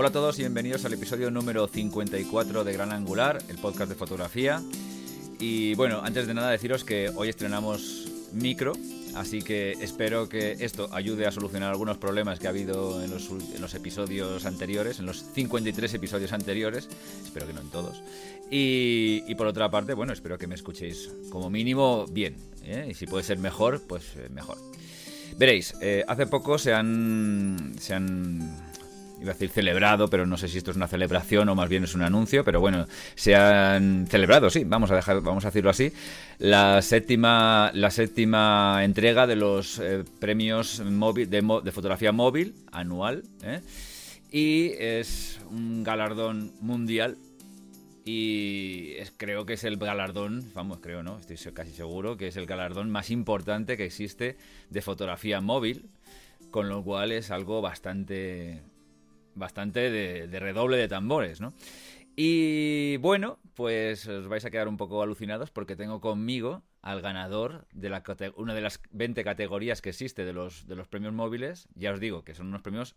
Hola a todos y bienvenidos al episodio número 54 de Gran Angular, el podcast de fotografía. Y bueno, antes de nada deciros que hoy estrenamos micro, así que espero que esto ayude a solucionar algunos problemas que ha habido en los, episodios anteriores, en los 53 episodios anteriores, espero que no en todos. Y, y por otra parte, bueno, espero que me escuchéis como mínimo bien, ¿eh? y si puede ser mejor, pues eh, mejor. Veréis, eh, hace poco se han, se han iba a decir celebrado, pero no sé si esto es una celebración o más bien es un anuncio, pero bueno, se han celebrado, sí, vamos a dejar, vamos a decirlo así, la séptima, la séptima entrega de los eh, premios móvil, de, fotografía móvil anual, ¿eh? y es un galardón mundial. Y es, creo que es el galardón, vamos, creo, ¿no? Estoy casi seguro que es el galardón más importante que existe de fotografía móvil, con lo cual es algo bastante, bastante de, redoble de tambores, ¿no? Y bueno, pues os vais a quedar un poco alucinados porque tengo conmigo al ganador de la una de las 20 categorías que existe de los, premios móviles. Ya os digo que son unos premios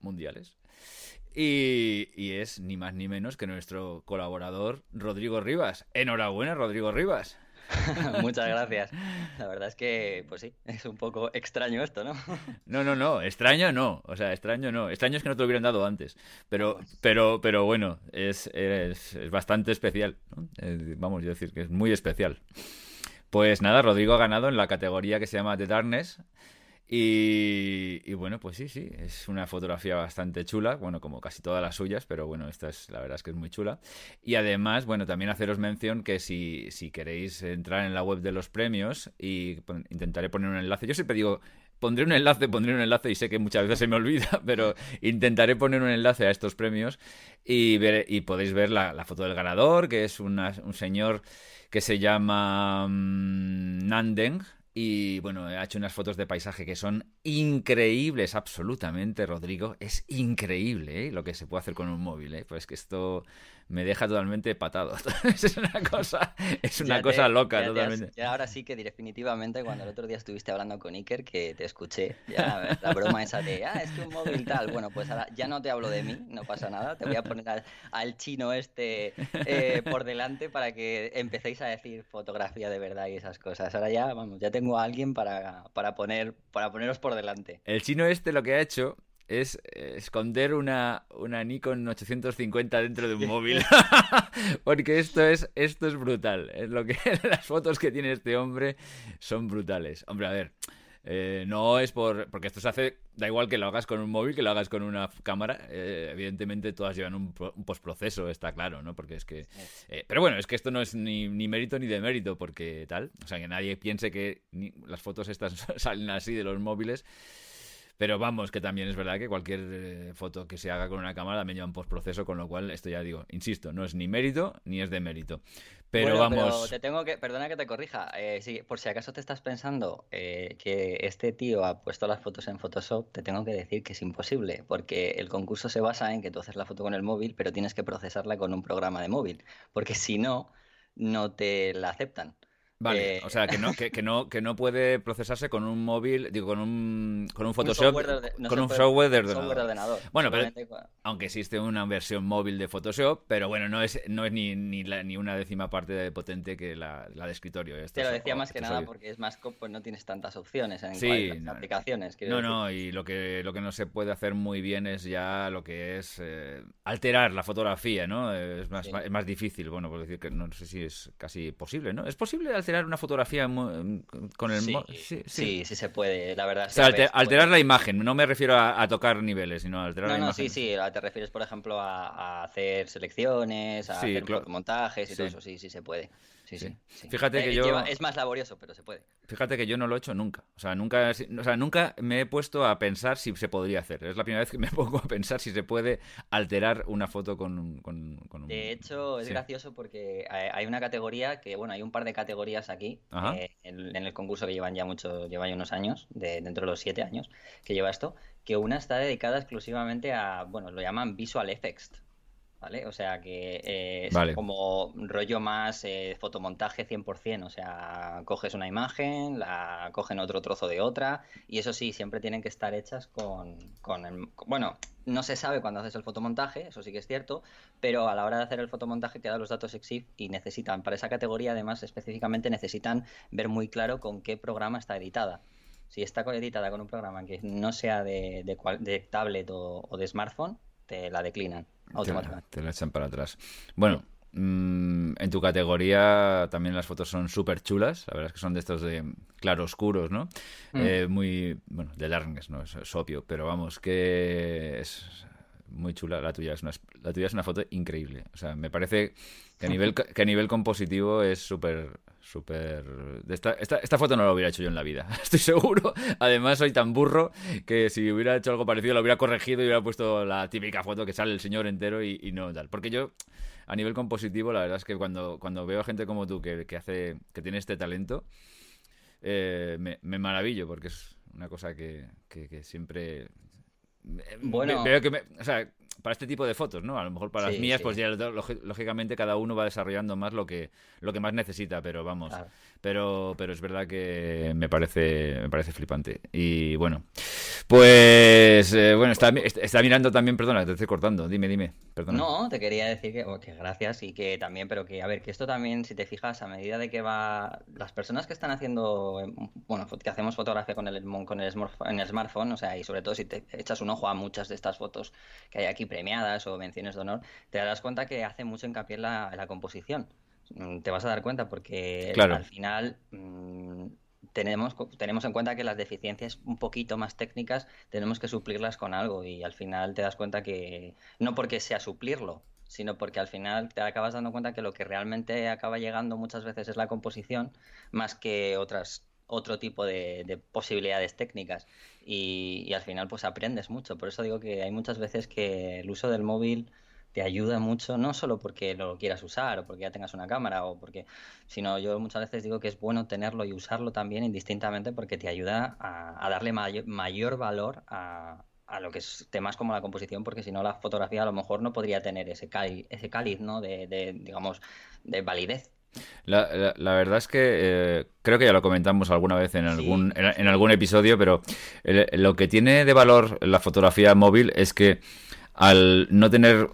mundiales. Y es ni más ni menos que nuestro colaborador Rodrigo Rivas. Enhorabuena, Rodrigo Rivas. Muchas gracias. La verdad es que, pues sí, es un poco extraño esto, ¿no? No, no, no, extraño no. O sea, extraño no. Extraño es que no te lo hubieran dado antes. Pero, pero, pero bueno, es, es, es bastante especial. ¿no? Eh, vamos a decir que es muy especial. Pues nada, Rodrigo ha ganado en la categoría que se llama The Darkness. Y, bueno, pues sí, sí, es una fotografía bastante chula, bueno, como casi todas las suyas, pero bueno, esta es la verdad es que es muy chula. Y además, bueno, también haceros mención que si, si queréis entrar en la web de los premios y intentaré poner un enlace, yo siempre digo, pondré un enlace, pondré un enlace y sé que muchas veces se me olvida, pero intentaré poner un enlace a estos premios y, ver, y podéis ver la, la foto del ganador, que es una, un señor que se llama um, Nandeng, y bueno, ha hecho unas fotos de paisaje que son increíbles, absolutamente, Rodrigo. Es increíble ¿eh? lo que se puede hacer con un móvil. ¿eh? Pues que esto me deja totalmente patado. es una cosa, es una cosa loca ya totalmente. Has, ya ahora sí que definitivamente cuando el otro día estuviste hablando con Iker, que te escuché, ya la broma esa de, ah, es que un móvil tal, bueno, pues ahora ya no te hablo de mí, no pasa nada, te voy a poner al, al chino este eh, por delante para que empecéis a decir fotografía de verdad y esas cosas. Ahora ya, vamos, ya tengo a alguien para, para, poner, para poneros por delante. El chino este lo que ha hecho es esconder una, una Nikon 850 dentro de un móvil. Porque esto es, esto es brutal. Es lo que, las fotos que tiene este hombre son brutales. Hombre, a ver. Eh, no es por. Porque esto se hace. Da igual que lo hagas con un móvil, que lo hagas con una cámara. Eh, evidentemente, todas llevan un, un, postproceso, está claro, ¿no? Porque es que. Eh, pero bueno, es que esto no es ni, ni, mérito ni demérito, porque tal. O sea, que nadie piense que ni, las fotos estas salen así de los móviles. Pero vamos, que también es verdad que cualquier eh, foto que se haga con una cámara también lleva un postproceso, con lo cual esto ya digo, insisto, no es ni mérito ni es de mérito. Pero bueno, vamos. Pero te tengo que, perdona que te corrija. Eh, si, por si acaso te estás pensando eh, que este tío ha puesto las fotos en Photoshop, te tengo que decir que es imposible, porque el concurso se basa en que tú haces la foto con el móvil, pero tienes que procesarla con un programa de móvil, porque si no, no te la aceptan. Vale, eh, o sea, que no, que, que, no, que no puede procesarse con un móvil, digo, con un, con un Photoshop, un de, no con un puede, software de ordenador. Software de ordenador. Bueno, pero, aunque existe una versión móvil de Photoshop, pero bueno, no es, no es ni, ni, la, ni una décima parte de potente que la, la de escritorio. Esto Te lo decía es, más que nada porque es más, pues no tienes tantas opciones en sí, las no, aplicaciones. No, decir. no, y lo que, lo que no se puede hacer muy bien es ya lo que es eh, alterar la fotografía, ¿no? Es más, sí. es más difícil, bueno, por decir que no sé si es casi posible, ¿no? ¿Es posible alterar una fotografía con el sí, sí, sí, sí, se puede, la verdad. O sea, alter, alterar la imagen, no me refiero a, a, tocar niveles, sino a alterar no, la no, imagen. sí, sí, te refieres, por ejemplo, a, a hacer selecciones, a hacer montajes y todo eso, sí, sí se puede. Sí, sí. Fíjate que eh, yo... es más laborioso, pero se puede. Fíjate que yo no lo he hecho nunca. O sea, nunca, o sea, nunca me he puesto a pensar si se podría hacer. Es la primera vez que me pongo a pensar si se puede alterar una foto con, un... De hecho, es gracioso porque hay una categoría que, bueno, hay un par de categorías aquí eh, en, el concurso que llevan ya mucho, llevan ya unos años, de, dentro de los siete años que lleva esto, que una está dedicada exclusivamente a, bueno, lo llaman visual effects, ¿vale? O sea que eh, es como rollo más eh, fotomontaje 100%, o sea, coges una imagen, la cogen otro trozo de otra, y eso sí, siempre tienen que estar hechas con, con el, bueno, no se sabe cuando haces el fotomontaje, eso sí que es cierto, pero a la hora de hacer el fotomontaje quedan los datos EXIF y necesitan, para esa categoría además específicamente necesitan ver muy claro con qué programa está editada. Si está editada con un programa que no sea de, de, tablet o de smartphone, te la declinan. Te la, echan para atrás. Bueno, mm, en tu categoría también las fotos son súper chulas. La verdad es que son de estos de claroscuros, ¿no? Mm. Eh, muy, bueno, de darkness, ¿no? Es, obvio, pero vamos, que es muy chula la tuya. Es una, la tuya es una foto increíble. O sea, me parece que a nivel, que a nivel compositivo es súper súper... Esta, esta, esta, foto no la hubiera hecho yo en la vida, estoy seguro. Además, soy tan burro que si hubiera hecho algo parecido, lo hubiera corregido y hubiera puesto la típica foto que sale el señor entero y, no tal. Porque yo, a nivel compositivo, la verdad es que cuando, cuando veo a gente como tú que, que hace, que tiene este talento, eh, me, me, maravillo porque es una cosa que, que, siempre... Bueno, veo que me, o sea, para este tipo de fotos, ¿no? A lo mejor para las mías, pues ya lógicamente cada uno va desarrollando más lo que, lo que más necesita, pero vamos. Pero, pero es verdad que me parece, me parece flipante. Y bueno, pues eh, bueno, está, está, mirando también, perdona, te estoy cortando, dime, dime, perdona. No, te quería decir que, oh, que, gracias y que también, pero que, a ver, que esto también, si te fijas, a medida de que va, las personas que están haciendo, em, bueno, que hacemos fotografía con el, con el, en el smartphone, o sea, y sobre todo si te echas un ojo a muchas de estas fotos que hay aquí premiadas o menciones de honor, te darás cuenta que hace mucho hincapié en la, en la composición. Mm, te vas a dar cuenta porque al final mm, tenemos, tenemos en cuenta que las deficiencias un poquito más técnicas tenemos que suplirlas con algo y al final te das cuenta que no porque sea suplirlo, sino porque al final te acabas dando cuenta que lo que realmente acaba llegando muchas veces es la composición más que otras otro tipo de, posibilidades técnicas. Y, y, al final pues aprendes mucho. Por eso digo que hay muchas veces que el uso del móvil te ayuda mucho, no solo porque lo quieras usar o porque ya tengas una cámara o porque, sino yo muchas veces digo que es bueno tenerlo y usarlo también indistintamente porque te ayuda a, darle mayor, valor a, lo que es temas como la composición, porque si no la fotografía a lo mejor no podría tener ese cáliz, ese cáliz ¿no? de, digamos, de validez. La, verdad es que eh, creo que ya lo comentamos alguna vez en algún, en, algún episodio, pero lo que tiene de valor la fotografía móvil es que al no tener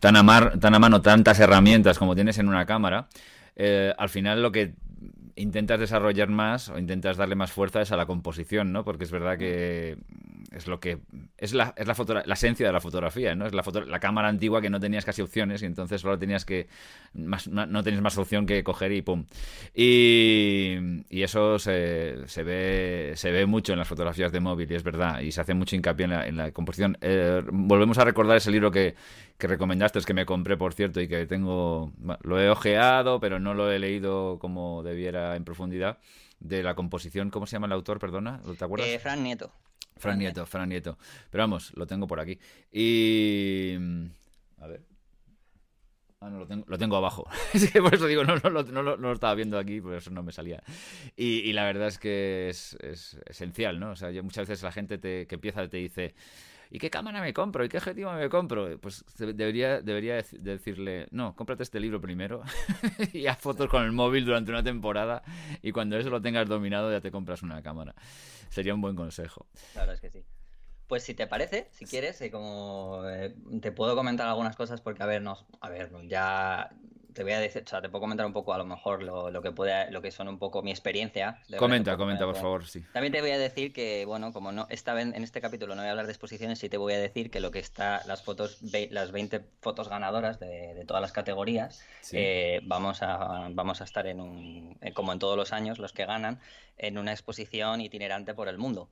tan a, tan a mano tantas herramientas como tienes en una cámara, eh, al final lo que intentas desarrollar más o intentas darle más fuerza es a la composición, ¿no? Porque es verdad que es lo que es la, es la, la esencia de la fotografía, ¿no? Es la, la cámara antigua que no tenías casi opciones y entonces solo tenías que más, no, tenías más opción que coger y pum. Y, y eso se, se, ve se ve mucho en las fotografías de móvil y es verdad y se hace mucho hincapié en la, composición. Eh, volvemos a recordar ese libro que, que recomendaste, es que me compré por cierto y que tengo lo he ojeado, pero no lo he leído como debiera en profundidad de la composición, ¿cómo se llama el autor? Perdona, ¿te acuerdas? Eh, Fran Nieto. Fran Nieto, Fran Nieto. Pero vamos, lo tengo por aquí. Y. A ver. Ah, no, lo tengo, lo tengo abajo. es que por eso digo, no, no, no, lo estaba viendo aquí, por eso no me salía. Y, la verdad es que es, es, esencial, ¿no? O sea, yo, muchas veces la gente te, que empieza te dice. ¿Y qué cámara me compro? ¿Y qué objetivo me compro? Pues debería, debería decirle, no, cómprate este libro primero y haz fotos con el móvil durante una temporada y cuando eso lo tengas dominado ya te compras una cámara. Sería un buen consejo. La verdad es que sí. Pues si te parece, si quieres, eh, como eh, te puedo comentar algunas cosas porque a ver, no, a ver, ya te voy a decir, o sea, te puedo comentar un poco a lo mejor lo, que puede, lo que son un poco mi experiencia. Comenta, comenta, por favor, sí. También te voy a decir que, bueno, como no esta en este capítulo no voy a hablar de exposiciones, sí te voy a decir que lo que está, las fotos, las 20 fotos ganadoras de, todas las categorías, eh, vamos a vamos a estar en un, eh, como en todos los años, los que ganan, en una exposición itinerante por el mundo.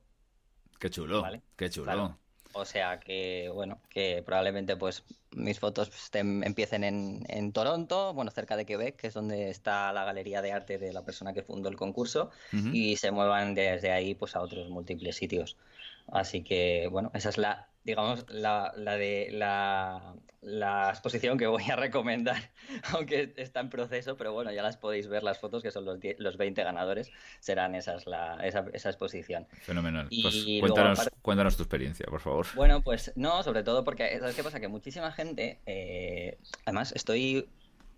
Qué chulo, qué chulo. O sea que, bueno, que probablemente pues mis fotos empiecen en, en, Toronto, bueno, cerca de Quebec, que es donde está la galería de arte de la persona que fundó el concurso, y se muevan desde ahí pues a otros múltiples sitios. Así que, bueno, esa es la, digamos, la, la de la, la, exposición que voy a recomendar, aunque está en proceso, pero bueno, ya las podéis ver, las fotos, que son los, los 20 ganadores, serán esas la, esa, esa exposición. Fenomenal. pues cuéntanos, cuéntanos, tu experiencia, por favor. Bueno, pues no, sobre todo porque, ¿sabes qué pasa? Que muchísima gente, eh, además estoy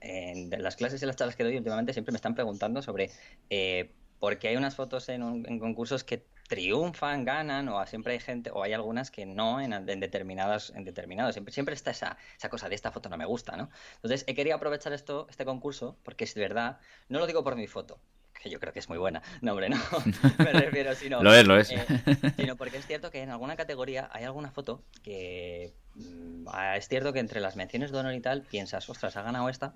en las clases y las charlas que doy últimamente, siempre me están preguntando sobre... Eh, por qué hay unas fotos en, en concursos que triunfan, ganan, o siempre hay gente, o hay algunas que no en, determinadas, en determinados. Siempre, siempre está esa, esa cosa de esta foto no me gusta, ¿no? Entonces he querido aprovechar esto, este concurso, porque es verdad, no lo digo por mi foto, que yo creo que es muy buena. No, hombre, no. Me refiero, sino. lo es, lo es. Eh, sino porque es cierto que en alguna categoría hay alguna foto que. Mm, es cierto que entre las menciones de honor y tal piensas, ostras, ha ganado esta,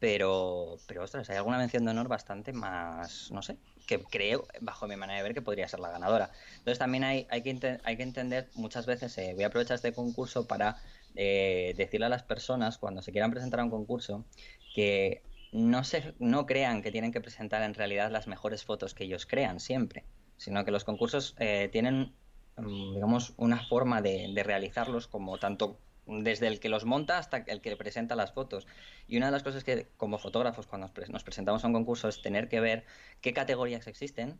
pero, pero ostras, hay alguna mención de honor bastante más, no sé, que creo, bajo mi manera de ver, que podría ser la ganadora. Entonces también hay, hay, que, hay que entender, muchas veces, eh, voy a aprovechar este concurso para eh, decirle a las personas, cuando se quieran presentar a un concurso, que no, se, no crean que tienen que presentar en realidad las mejores fotos que ellos crean siempre, sino que los concursos eh, tienen, mm, digamos, una forma de, de realizarlos como tanto desde el que los monta hasta el que presenta las fotos. Y una de las cosas que como fotógrafos cuando nos presentamos a un concurso es tener que ver qué categorías existen,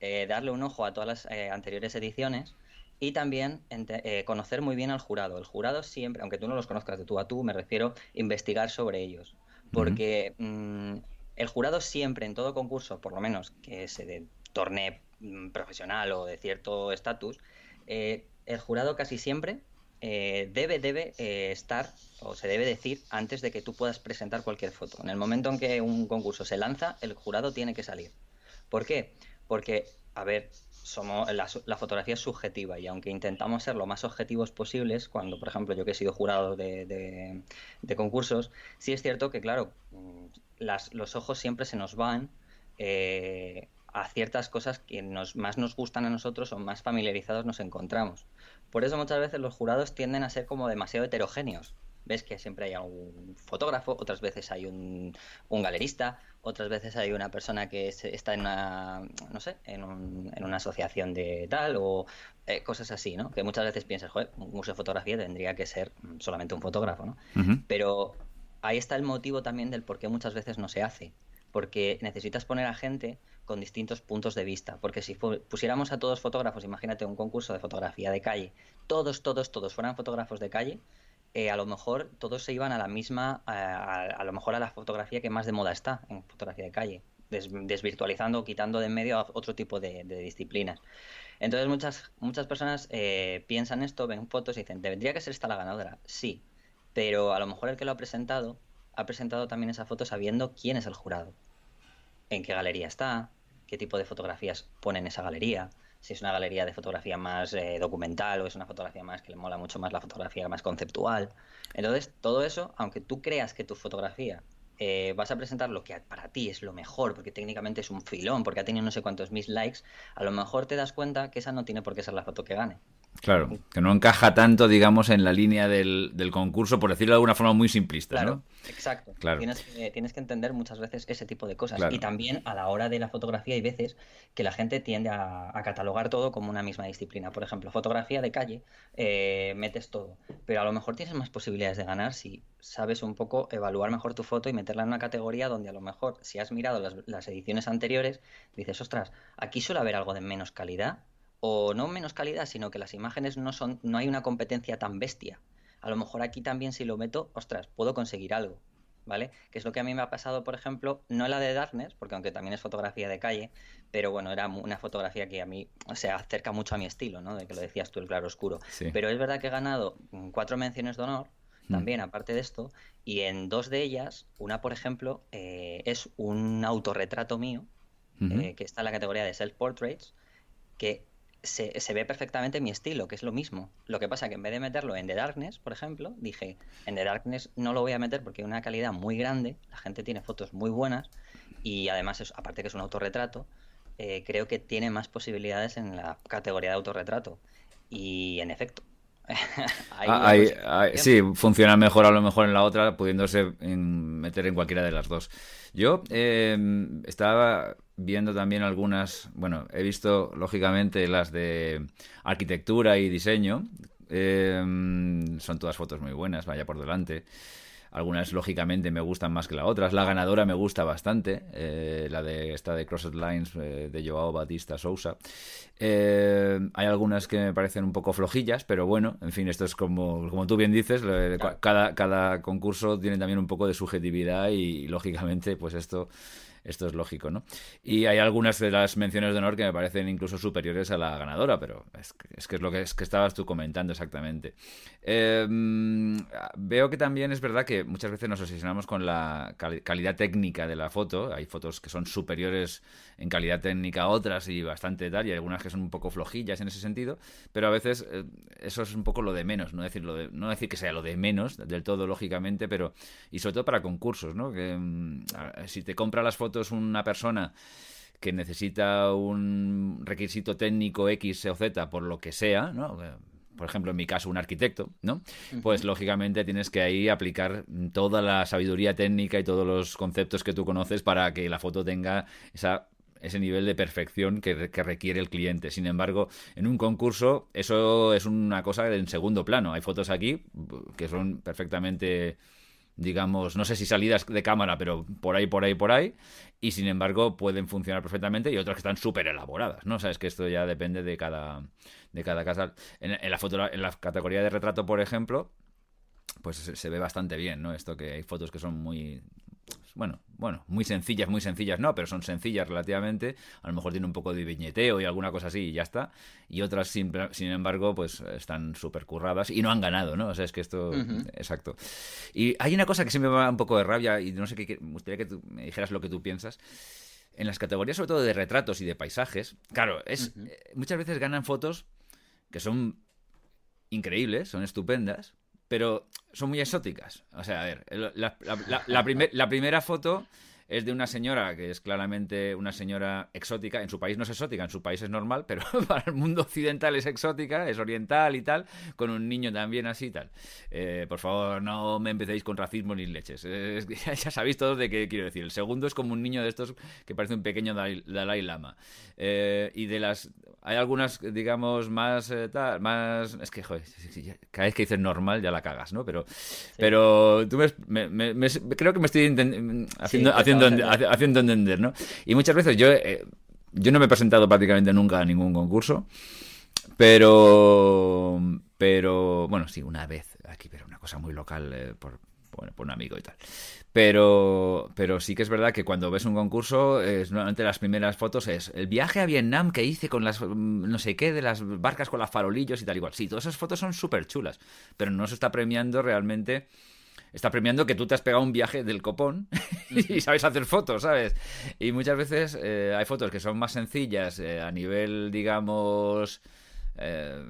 eh, darle un ojo a todas las eh, anteriores ediciones y también eh, conocer muy bien al jurado. El jurado siempre, aunque tú no los conozcas de tú a tú, me refiero investigar sobre ellos. Porque mm, el jurado siempre en todo concurso, por lo menos que se de tornee mm, profesional o de cierto estatus, el jurado casi siempre eh, debe, debe eh, estar o se debe decir antes de que tú puedas presentar cualquier foto. En el momento en que un concurso se lanza, el jurado tiene que salir. ¿Por qué? Porque, a ver, somos la, fotografía es subjetiva y aunque intentamos ser lo más objetivos posibles, cuando, por ejemplo, yo que he sido jurado de, concursos, sí es cierto que, claro, mm, los ojos siempre se nos van eh, a ciertas cosas que nos, más nos gustan a nosotros o más familiarizados nos encontramos. Por eso muchas veces los jurados tienden a ser como demasiado heterogéneos. Ves que siempre hay un fotógrafo, otras veces hay un, galerista, otras veces hay una persona que está en una, no sé, en, una asociación de tal o eh, cosas así, ¿no? Que muchas veces piensas, joder, un museo de fotografía tendría que ser solamente un fotógrafo, ¿no? Pero ahí está el motivo también del por qué muchas veces no se hace. Porque necesitas poner a gente con distintos puntos de vista. Porque si pusiéramos a todos fotógrafos, imagínate un concurso de fotografía de calle, todos, todos, todos fueran fotógrafos de calle, eh, a lo mejor todos se iban a la misma, a, lo mejor a la fotografía que más de moda está en fotografía de calle, desvirtualizando, quitando de en medio a otro tipo de, disciplinas. Entonces muchas, muchas personas eh, piensan esto, ven fotos y dicen, ¿debería que ser esta la ganadora? Sí, pero a lo mejor el que lo ha presentado ha presentado también esa foto sabiendo quién es el jurado, en qué galería está, qué tipo de fotografías pone en esa galería, si es una galería de fotografía más eh, documental o es una fotografía más que le mola mucho más la fotografía más conceptual. Entonces, todo eso, aunque tú creas que tu fotografía eh, vas a presentar lo que para ti es lo mejor, porque técnicamente es un filón, porque ha tenido no sé cuántos mil likes, a lo mejor te das cuenta que esa no tiene por qué ser la foto que gane. Claro, que no encaja tanto, digamos, en la línea del, concurso, por decirlo de alguna forma muy simplista, claro, Exacto. Claro. Tienes, que, tienes que entender muchas veces ese tipo de cosas. Y también a la hora de la fotografía hay veces que la gente tiende a, catalogar todo como una misma disciplina. Por ejemplo, fotografía de calle, eh, metes todo. Pero a lo mejor tienes más posibilidades de ganar si sabes un poco evaluar mejor tu foto y meterla en una categoría donde a lo mejor, si has mirado las, las ediciones anteriores, dices, ostras, aquí suele haber algo de menos calidad o no menos calidad, sino que las imágenes no son, no hay una competencia tan bestia. A lo mejor aquí también si lo meto, ostras, puedo conseguir algo, ¿vale? Que es lo que a mí me ha pasado, por ejemplo, no la de Darkness, porque aunque también es fotografía de calle, pero bueno, era una fotografía que a mí se acerca mucho a mi estilo, ¿no? De que lo decías tú, el claro oscuro. Pero es verdad que he ganado cuatro menciones de honor, mm. también aparte de esto, y en dos de ellas, una por ejemplo, eh, es un autorretrato mío, eh, que está en la categoría de self-portraits, que se, ve perfectamente mi estilo, que es lo mismo. Lo que pasa que en vez de meterlo en The Darkness, por ejemplo, dije, en The Darkness no lo voy a meter porque hay una calidad muy grande, la gente tiene fotos muy buenas y además, aparte que es un autorretrato, eh, creo que tiene más posibilidades en la categoría de autorretrato. Y en efecto, Ah, sí, funciona mejor a lo mejor en la otra, pudiéndose meter en cualquiera de las dos. Yo em, estaba viendo también algunas, bueno, he visto lógicamente las de arquitectura y diseño, em, son todas fotos muy buenas, vaya por delante. Algunas, lógicamente, me gustan más que las otras. La ganadora me gusta bastante, eh, la de esta de Crossed Lines eh, de Joao Batista Sousa. Eh, hay algunas que me parecen un poco flojillas, pero bueno, en fin, esto es como, como tú bien dices, cada, cada concurso tiene también un poco de subjetividad y, lógicamente, pues esto esto es lógico, ¿no? Y hay algunas de las menciones de honor que me parecen incluso superiores a la ganadora, pero es que es, que es lo que, es que estabas tú comentando exactamente. Em, veo que también es verdad que muchas veces nos obsesionamos con la calidad técnica de la foto. Hay fotos que son superiores en calidad técnica a otras y bastante tal, y algunas que son un poco flojillas en ese sentido, pero a veces eh, eso es un poco lo de menos, no decir, de, no decir que sea lo de menos del todo, lógicamente, pero y sobre todo para concursos, ¿no? Que mm, si te compra las fotos una persona que necesita un requisito técnico X o Z por lo que sea, ¿no? por ejemplo, en mi caso, un arquitecto, ¿no? Pues lógicamente tienes que ahí aplicar toda la sabiduría técnica y todos los conceptos que tú conoces para que la foto tenga esa ese nivel de perfección que, que, requiere el cliente. Sin embargo, en un concurso eso es una cosa en segundo plano. Hay fotos aquí que son perfectamente digamos, no sé si salidas de cámara, pero por ahí, por ahí, por ahí, y sin embargo pueden funcionar perfectamente y otras que están súper elaboradas, ¿no? O sea, que esto ya depende de cada, de cada casa. En, la foto, en la categoría de retrato, por ejemplo, pues se, se, ve bastante bien, ¿no? Esto que hay fotos que son muy bueno, bueno, muy sencillas, muy sencillas no, pero son sencillas relativamente. A lo mejor tiene un poco de viñeteo y alguna cosa así y ya está. Y otras, sin, sin embargo, pues están súper curradas y no han ganado, ¿no? O sea, es que esto. Exacto. Y hay una cosa que sí me va un poco de rabia y no sé qué. Me gustaría que tú me dijeras lo que tú piensas. En las categorías, sobre todo de retratos y de paisajes, claro, es, eh, muchas veces ganan fotos que son increíbles, son estupendas, pero son muy exóticas. O sea, a ver, la, primera foto es de una señora que es claramente una señora exótica. En su país no es exótica, en su país es normal, pero para el mundo occidental es exótica, es oriental y tal, con un niño también así y tal. Eh, por favor, no me empecéis con racismo ni leches. ya sabéis todos de qué quiero decir. El segundo es como un niño de estos que parece un pequeño Dalai, Lama. Eh, y de las. Hay algunas, digamos, más. Eh, tal, más es que, joder, cada vez que dices normal ya la cagas, ¿no? Pero, pero tú me, creo que me estoy haciendo, haciendo haciendo, entender, ¿no? Y muchas veces yo, eh, yo no me he presentado prácticamente nunca a ningún concurso, pero, pero, bueno, sí, una vez aquí, pero una cosa muy local eh, por, por un amigo y tal. Pero, pero sí que es verdad que cuando ves un concurso, es, normalmente las primeras fotos es el viaje a Vietnam que hice con las no sé qué, de las barcas con las farolillos y tal igual. Sí, todas esas fotos son súper chulas, pero no se está premiando realmente está premiando que tú te has pegado un viaje del copón y sabes hacer fotos, ¿sabes? Y muchas veces eh, hay fotos que son más sencillas eh, a nivel, digamos... Eh,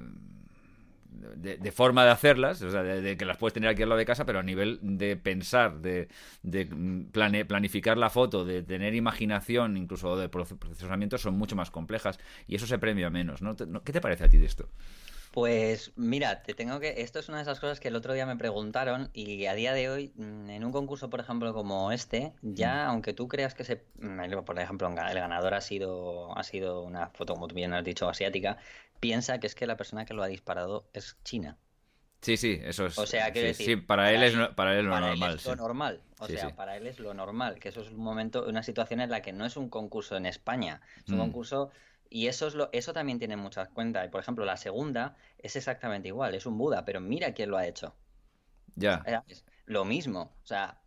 de, forma de hacerlas, o sea, de, que las puedes tener aquí al lado de casa, pero a nivel de pensar, de, de planificar la foto, de tener imaginación, incluso de procesamiento, son mucho más complejas y eso se premia menos, ¿no? ¿Qué te parece a ti de esto? Pues mira, te tengo que. Esto es una de esas cosas que el otro día me preguntaron y a día de hoy, mm, en un concurso, por ejemplo, como este, ya, mm. aunque tú creas que se. Mm, por ejemplo, el ganador ha sido, ha sido una foto, como tú bien has dicho, asiática, piensa que es que la persona que lo ha disparado es China. Sí, sí, eso es. O sea, que sí, para, él es, para él es lo normal. es lo normal. O sea, para él es lo normal, que eso es un momento, una situación en la que no es un concurso en España, es un concurso y eso, es lo, eso también tiene muchas cuentas. Por ejemplo, la segunda es exactamente igual, es un Buda, pero mira quién lo ha hecho. Ya. Lo mismo. O sea,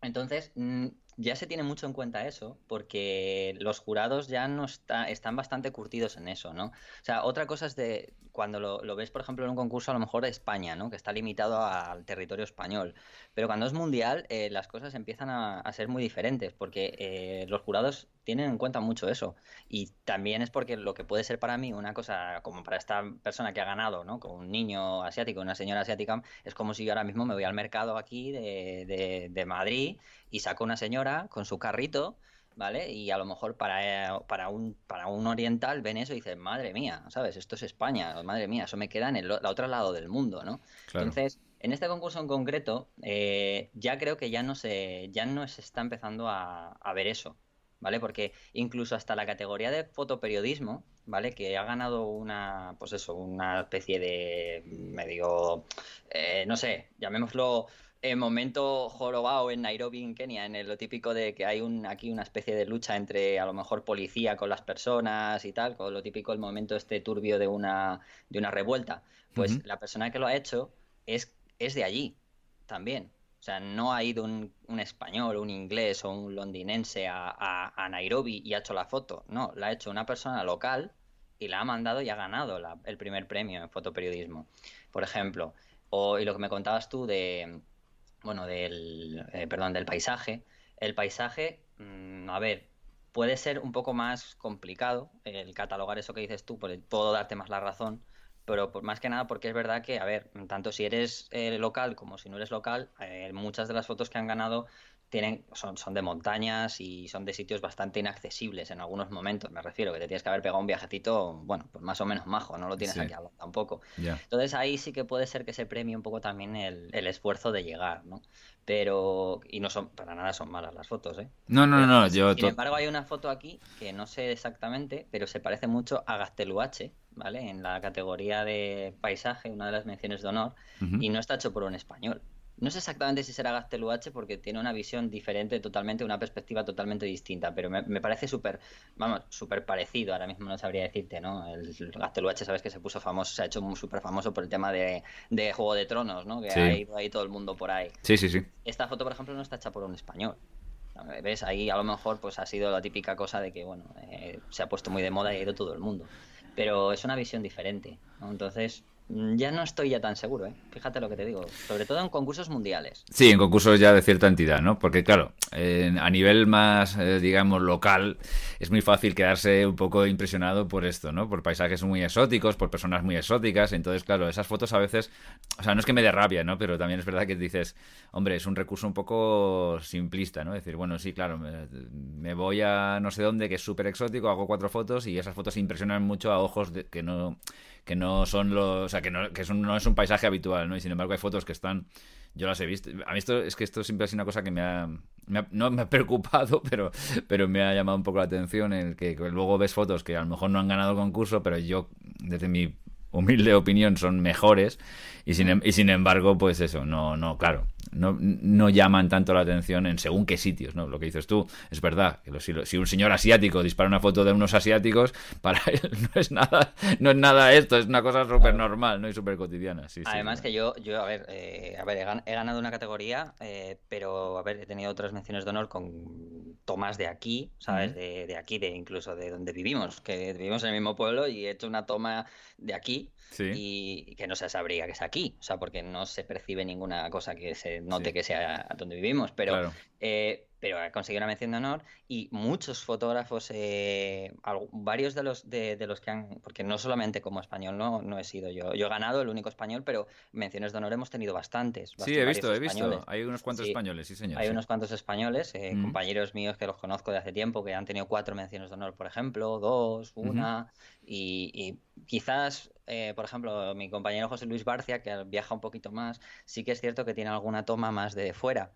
entonces mm, ya se tiene mucho en cuenta eso, porque los jurados ya no está, están bastante curtidos en eso, ¿no? O sea, otra cosa es de cuando lo, ves, por ejemplo, en un concurso a lo mejor de España, ¿no? Que está limitado al territorio español. Pero cuando es mundial, eh, las cosas empiezan a, ser muy diferentes, porque eh, los jurados tienen en cuenta mucho eso. Y también es porque lo que puede ser para mí una cosa, como para esta persona que ha ganado, ¿no? Con un niño asiático, una señora asiática, es como si yo ahora mismo me voy al mercado aquí de, de, de Madrid y saco una señora con su carrito ¿vale? Y a lo mejor para, para, un, para un oriental ven eso y dicen, madre mía, ¿sabes? Esto es España, madre mía, eso me queda en el, otro lado del mundo, ¿no? Entonces, en este concurso en concreto, eh, ya creo que ya no se, ya no se está empezando a, a ver eso, ¿vale? Porque incluso hasta la categoría de fotoperiodismo, ¿vale? Que ha ganado una, pues eso, una especie de medio, eh, no sé, llamémoslo el momento jorobado en Nairobi, en Kenia, en lo típico de que hay un, aquí una especie de lucha entre a lo mejor policía con las personas y tal, con lo típico el momento este turbio de una, de una revuelta. Pues la persona que lo ha hecho es, es de allí también. O sea, no ha ido un, español, un inglés o un londinense a, Nairobi y ha hecho la foto. No, la ha hecho una persona local y la ha mandado y ha ganado el primer premio en fotoperiodismo. Por ejemplo, o, y lo que me contabas tú de, bueno, del, eh, perdón, del paisaje. El paisaje, mm, a ver, puede ser un poco más complicado el catalogar eso que dices tú, pues puedo darte más la razón, pero por, más que nada porque es verdad que, a ver, tanto si eres eh, local como si no eres local, eh, muchas de las fotos que han ganado tienen, son, son de montañas y son de sitios bastante inaccesibles en algunos momentos, me refiero, que te tienes que haber pegado un viajecito, bueno, pues más o menos majo, no lo tienes aquí al lado tampoco. Entonces ahí sí que puede ser que se premie un poco también el, el esfuerzo de llegar, ¿no? pero y no son para nada son malas las fotos ¿eh? no no no yo sin embargo hay una foto aquí que no sé exactamente pero se parece mucho a Gasteluache vale en la categoría de paisaje una de las menciones de honor y no está hecho por un español no sé exactamente si será Gasteluache porque tiene una visión diferente totalmente, una perspectiva totalmente distinta, pero me, parece súper, vamos, súper parecido, ahora mismo no sabría decirte, ¿no? El, Gasteluache, sabes que se puso famoso, se ha hecho súper famoso por el tema de, Juego de Tronos, ¿no? Que ha ido ahí todo el mundo por ahí. Sí, sí, sí. Esta foto, por ejemplo, no está hecha por un español. ¿Ves? Ahí a lo mejor pues ha sido la típica cosa de que, bueno, eh, se ha puesto muy de moda y ha ido todo el mundo. Pero es una visión diferente, ¿no? Entonces, Mm, ya no estoy ya tan seguro, ¿eh? Fíjate lo que te digo. Sobre todo en concursos mundiales. Sí, en concursos ya de cierta entidad, ¿no? Porque, claro, a nivel más, eh, digamos, local, es muy fácil quedarse un poco impresionado por esto, ¿no? Por paisajes muy exóticos, por personas muy exóticas. Entonces, claro, esas fotos a veces. O sea, no es que me dé rabia, ¿no? Pero también es verdad que dices, hombre, es un recurso un poco simplista, ¿no? Decir, bueno, sí, claro, me, me voy a no sé dónde, que es súper exótico, hago cuatro fotos y esas fotos impresionan mucho a ojos de, que no que no son los, o sea, que no, que no es un paisaje habitual, ¿no? Y sin embargo hay fotos que están, yo las he visto. A mí esto es que esto siempre ha sido una cosa que me ha, no me ha preocupado, pero, pero me ha llamado un poco la atención el que, luego ves fotos que a lo mejor no han ganado concurso, pero yo desde mi humilde opinión son mejores y sin, em, y sin embargo pues eso no no claro no, no llaman tanto la atención en según qué sitios, ¿no? Lo que dices tú, es verdad, que si, un señor asiático dispara una foto de unos asiáticos, para él no es nada, no es nada esto, es una cosa súper normal, ¿no? Y súper cotidiana. Además que yo, yo a ver, eh, a ver, he, ganado una categoría, eh, pero a ver, he tenido otras menciones de honor con tomas de aquí, ¿sabes? de, de, aquí, de incluso de donde vivimos, que vivimos en el mismo pueblo y he hecho una toma de aquí y que no se sabría que es aquí, o sea, porque no se percibe ninguna cosa que se note que sea donde vivimos, pero eh, pero ha conseguido una mención de honor y muchos fotógrafos, eh, varios de los de, los que han, porque no solamente como español no, no he sido yo, yo he ganado el único español, pero menciones de honor hemos tenido bastantes. Sí, he visto, he visto, hay unos cuantos españoles, sí señor. Hay unos cuantos españoles, eh, compañeros míos que los conozco de hace tiempo, que han tenido cuatro menciones de honor, por ejemplo, dos, una, y, quizás eh, por ejemplo, mi compañero José Luis Barcia, que viaja un poquito más, sí que es cierto que tiene alguna toma más de fuera.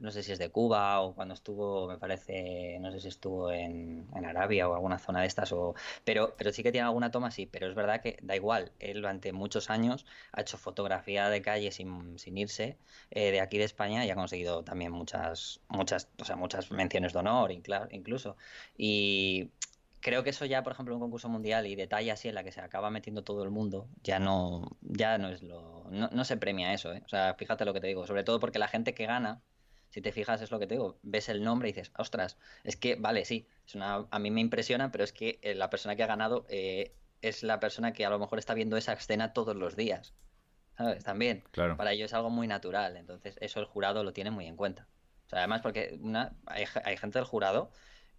no sé si es de Cuba o cuando estuvo, me parece, no sé si estuvo en, Arabia o alguna zona de estas, o, pero, pero sí que tiene alguna toma, sí, pero es verdad que da igual, él durante muchos años ha hecho fotografía de calle sin, sin irse eh, de aquí de España y ha conseguido también muchas, muchas, o sea, muchas menciones de honor incluso. Y creo que eso ya, por ejemplo, un concurso mundial y detalle así en la que se acaba metiendo todo el mundo, ya no, ya no es lo, no, no se premia eso, ¿eh? O sea, fíjate lo que te digo, sobre todo porque la gente que gana si te fijas es lo que te digo, ves el nombre y dices, ostras, es que, vale, sí, es una, a mí me impresiona, pero es que eh, la persona que ha ganado eh, es la persona que a lo mejor está viendo esa escena todos los días. ¿Sabes? También. Claro. Para ello es algo muy natural, entonces eso el jurado lo tiene muy en cuenta. O sea, además porque una, hay, hay gente del jurado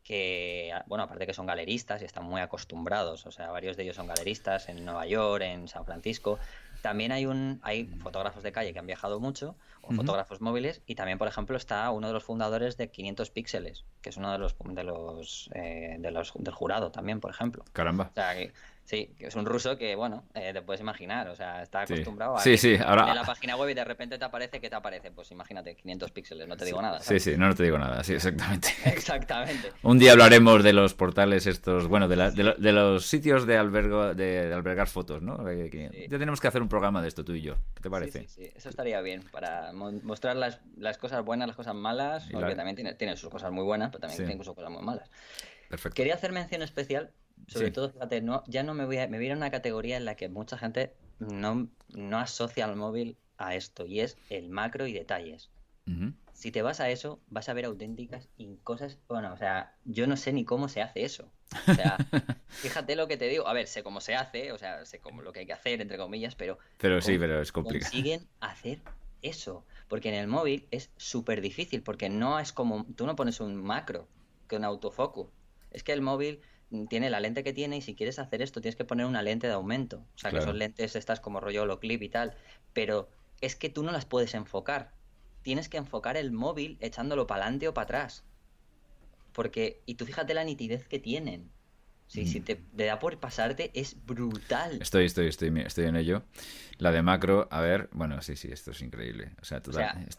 que, bueno, aparte que son galeristas y están muy acostumbrados, o sea, varios de ellos son galeristas en Nueva York, en San Francisco, también hay un hay fotógrafos de calle que han viajado mucho o fotógrafos móviles y también por ejemplo está uno de los fundadores de 500 píxeles que es uno de los de los, eh, de los del jurado también por ejemplo. Caramba. O sea que Sí, que es un ruso que, bueno, eh, te puedes imaginar, o sea, está acostumbrado a sí, sí, ahora... la página web y de repente te aparece, ¿qué te aparece? Pues imagínate, 500 píxeles, no te digo nada. Sí, sí, no, te digo nada, sí, exactamente. Exactamente. un día hablaremos de los portales estos, bueno, de, de, los sitios de, albergo, de, albergar fotos, ¿no? Ya tenemos que hacer un programa de esto tú y yo, ¿qué te parece? Sí, sí, eso estaría bien, para mostrar las, las, cosas buenas, las cosas malas, porque también tiene, tiene, sus cosas muy buenas, pero también tiene sus cosas muy malas. Perfecto. Quería hacer mención especial sobre todo, fíjate, no, ya no me voy a, me voy a una categoría en la que mucha gente no, no asocia al móvil a esto, y es el macro y detalles. Si te vas a eso, vas a ver auténticas y cosas, bueno, o sea, yo no sé ni cómo se hace eso. O sea, fíjate lo que te digo. A ver, sé cómo se hace, o sea, sé cómo lo que hay que hacer, entre comillas, pero... Pero sí, pero es complicado. Consiguen hacer eso, porque en el móvil es súper difícil, porque no es como, tú no pones un macro con autofocus. Es que el móvil tiene la lente que tiene y si quieres hacer esto tienes que poner una lente de aumento. O sea, que son lentes estas como rollo holoclip y tal. Pero es que tú no las puedes enfocar. Tienes que enfocar el móvil echándolo para adelante o para atrás. Porque, y tú fíjate la nitidez que tienen. Sí, si te, da por pasarte, es brutal. Estoy, estoy, estoy, estoy en ello. La de macro, a ver, bueno, sí, sí, esto es increíble. O sea,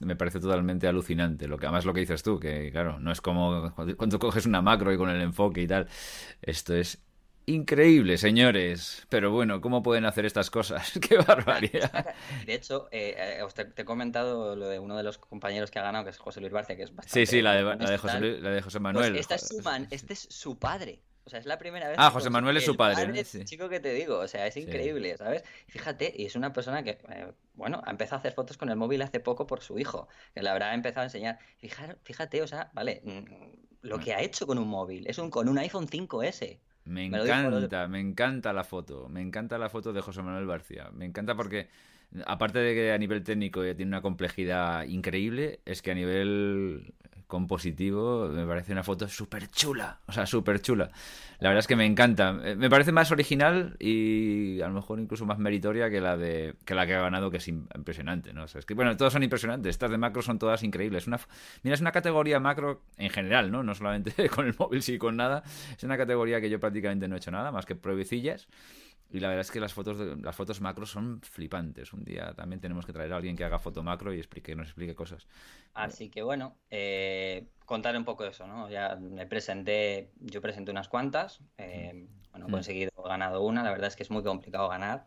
me parece totalmente alucinante. Lo que, además lo que dices tú, que claro, no es como cuando coges una macro y con el enfoque y tal. Esto es Increíble, señores. Pero bueno, ¿cómo pueden hacer estas cosas? ¡Qué barbaridad! De hecho, eh, eh te, he comentado lo de uno de los compañeros que ha ganado, que es José Luis Barcia, que es bastante... Sí, sí, la de, la de, José, la de José, Manuel. Pues es su este es su padre. O sea, es la primera vez. Ah, José Manuel es su padre. ¿no? Sí. chico que te digo, o sea, es increíble, ¿sabes? Fíjate, y es una persona que, eh, bueno, ha empezado a hacer fotos con el móvil hace poco por su hijo, que le habrá empezado a enseñar. Fíjate, fíjate o sea, vale, mm, lo que ha hecho con un móvil, es un con un iPhone 5S. Me encanta, me encanta la foto, me encanta la foto de José Manuel García, me encanta porque aparte de que a nivel técnico tiene una complejidad increíble, es que a nivel compositivo, me parece una foto súper chula, o sea, súper chula. La verdad es que me encanta. Eh, me parece más original y a lo mejor incluso más meritoria que la de que la que ha ganado, que es impresionante, ¿no? es que, bueno, todas son impresionantes. Estas de macro son todas increíbles. Mira, es una categoría macro en general, ¿no? No solamente con el móvil, sí, con nada. Es una categoría que yo prácticamente no he hecho nada, más que provecillas. Y la verdad es que las fotos, de, las fotos macro son flipantes. Un día también tenemos que traer a alguien que haga foto macro y explique, nos explique cosas. Así que bueno, eh, contar un poco eso, ¿no? Ya me presenté, yo presenté unas cuantas, eh, bueno, he mm. conseguido, he ganado una, la verdad es que es muy complicado ganar.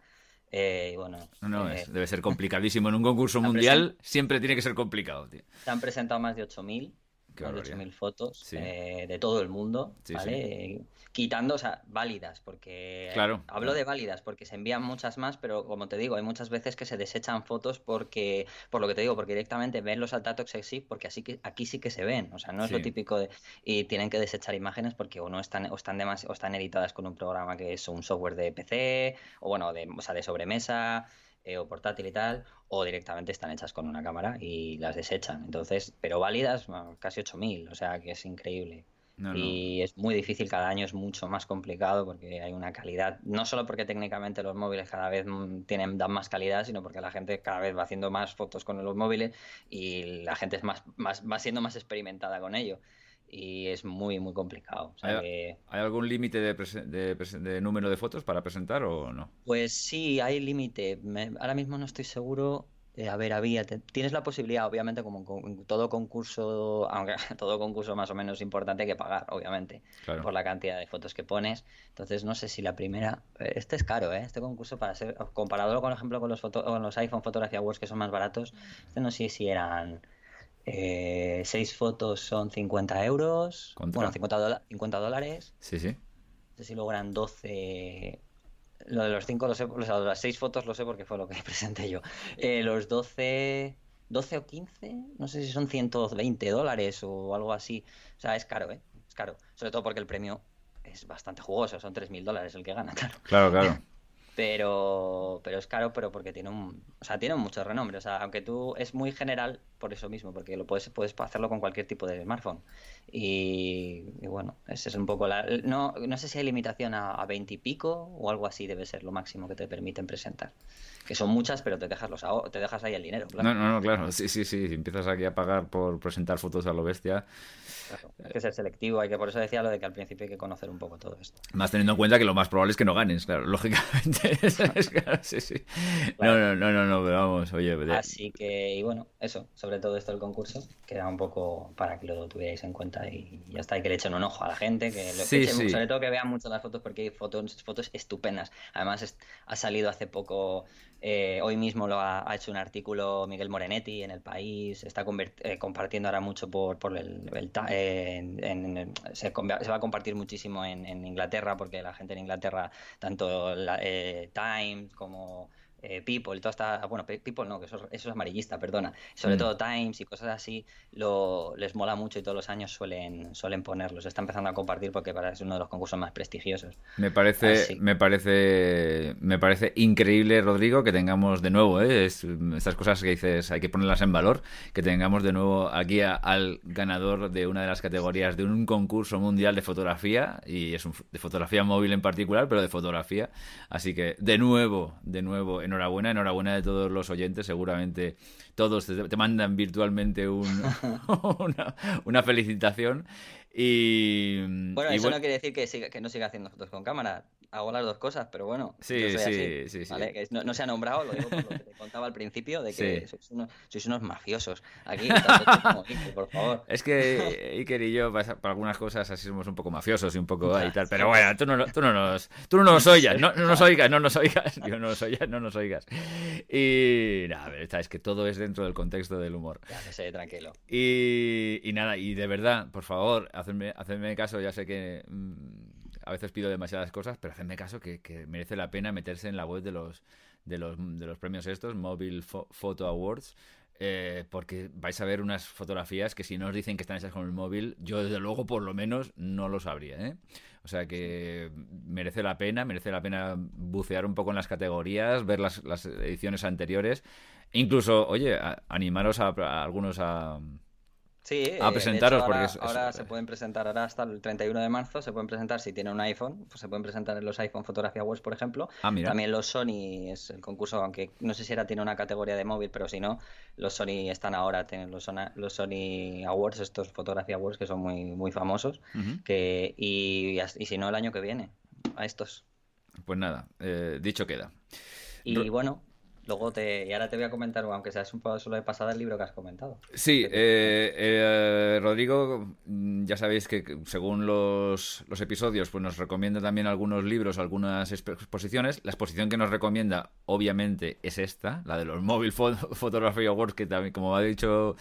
Eh, bueno, no, debe ser complicadísimo. En un concurso mundial siempre tiene que ser complicado. Tío. Se han presentado más de 8.000 8.000 fotos eh, de todo el mundo, ¿vale? Quitando, o sea, válidas, porque claro, hablo de válidas porque se envían muchas más, pero como te digo, hay muchas veces que se desechan fotos porque, por lo que te digo, porque directamente ven los altatox exit, porque así que aquí sí que se ven, o sea, no es lo típico de y tienen que desechar imágenes porque o no están o están o están editadas con un programa que es un software de PC o bueno, de, o sea, de sobremesa eh, o portátil y tal, o directamente están hechas con una cámara y las desechan. Entonces, pero válidas, casi 8000, o sea que es increíble. y es muy difícil, cada año es mucho más complicado porque hay una calidad, no solo porque técnicamente los móviles cada vez mm, tienen, dan más calidad, sino porque la gente cada vez va haciendo más fotos con los móviles y la gente es más, más va siendo más experimentada con ello y es muy, muy complicado. ¿Hay, algún límite de, número de fotos para presentar o no? Pues sí, hay límite. Ahora mismo no estoy seguro. Eh, a ver, había. tienes la posibilidad, obviamente, como en todo concurso, aunque todo concurso más o menos importante, hay que pagar, obviamente, por la cantidad de fotos que pones. Entonces, no sé si la primera. Eh, este es caro, ¿eh? Este concurso, para ser. Comparado, por ejemplo, con los, con los iPhone Fotografía Awards, que son más baratos, este no sé si eran eh, seis fotos son 50 euros. Bueno, 50, 50 dólares. Sí, sí. No sé si luego eran 12. Lo de los 5 lo sé, o sea, las 6 fotos lo sé porque fue lo que presenté yo. Eh, los 12. 12 o 15, no sé si son 120 dólares o algo así. O sea, es caro, ¿eh? Es caro. Sobre todo porque el premio es bastante jugoso, son 3.000 dólares el que gana, claro. Claro, claro. pero pero es caro pero porque tiene un o sea tiene mucho renombre o sea aunque tú es muy general por eso mismo, porque lo puedes, puedes hacerlo con cualquier tipo de smartphone. Y, bueno, ese es un poco la... No, no sé si hay limitación a, 20 y pico o algo así debe ser lo máximo que te permiten presentar. Que son muchas, pero te dejas, los, te dejas ahí el dinero. No, no, no, claro. Sí, sí, sí. Si empiezas aquí a pagar por presentar fotos a lo bestia, hay que ser selectivo, hay que por eso decía lo de que al principio hay que conocer un poco todo esto. Más teniendo en cuenta que lo más probable es que no ganes, claro, lógicamente. sí, sí. No, no, no, no, no, pero vamos, oye. Así que, y bueno, eso, sobre todo esto del concurso, que era un poco para que lo tuvierais en cuenta y ya está, y que le echen un ojo a la gente, que lo sí, sobre todo que vean mucho las fotos porque hay fotos, fotos estupendas. Además, ha salido hace poco eh, hoy mismo lo ha, hecho un artículo Miguel Morenetti en El País, está eh, compartiendo ahora mucho por, por el, eh, se, va a compartir muchísimo en, Inglaterra porque la gente en Inglaterra, tanto la, Times como eh, People, toda esta, bueno, People no, que eso, es amarillista, perdona, sobre mm. todo Times y cosas así, lo, les mola mucho y todos los años suelen, suelen ponerlos, está empezando a compartir porque para es uno de los concursos más prestigiosos. Me parece, me parece, me parece increíble, Rodrigo, que tengamos de nuevo, ¿eh? estas cosas que dices, hay que ponerlas en valor, que tengamos de nuevo aquí al ganador de una de las categorías de un concurso mundial de fotografía, y es de fotografía móvil en particular, pero de fotografía, así que de nuevo, de nuevo, en enhorabuena, enhorabuena de todos los oyentes. Seguramente todos te, mandan virtualmente una, felicitación. Y, bueno, eso no quiere decir que, que no siga haciendo fotos con cámara hago las dos cosas, pero bueno. Sí, sí, sí, no, se ha nombrado, lo digo por lo que te contaba al principio, de que sois, unos, mafiosos aquí, por favor. Es que Iker y yo, para, algunas cosas, así somos un poco mafiosos y un poco ahí tal, pero bueno, tú no, tú no nos, tú no nos oigas, no, nos oigas, no nos oigas, no nos oigas, no nos oigas. Y nada, es que todo es dentro del contexto del humor. Ya, sé, tranquilo. Y, y nada, y de verdad, por favor, hacedme, hacedme caso, ya sé que... Mm, a veces pido demasiadas cosas, pero hacedme caso que, merece la pena meterse en la web de los, de los, de los premios estos, Mobile Photo Awards, eh, porque vais a ver unas fotografías que si no os dicen que están hechas con el móvil, yo desde luego por lo menos no lo sabría. ¿eh? O sea que merece la pena, merece la pena bucear un poco en las categorías, ver las, las ediciones anteriores, incluso, oye, animaros a algunos a Sí, a presentaros ahora, porque ahora se pueden presentar ahora hasta el 31 de marzo se pueden presentar si tienen un iPhone pues se pueden presentar en los iPhone Fotografía Awards por ejemplo. Ah, también los Sony es el concurso aunque no sé si era tiene una categoría de móvil pero si no los Sony están ahora tienen los, los Sony Awards estos Fotografía Awards que son muy muy famosos que y, y, si no el año que viene a estos. Pues nada eh, dicho queda. Y bueno Luego te, y ahora te voy a comentar, aunque seas un poco solo de pasada, el libro que has comentado. Sí, eh, eh, Rodrigo, mm, ya sabéis que según los, los, episodios, pues nos recomienda también algunos libros, algunas exposiciones. La exposición que nos recomienda, obviamente, es esta, la de los Mobile Photography Awards, que también, como ha dicho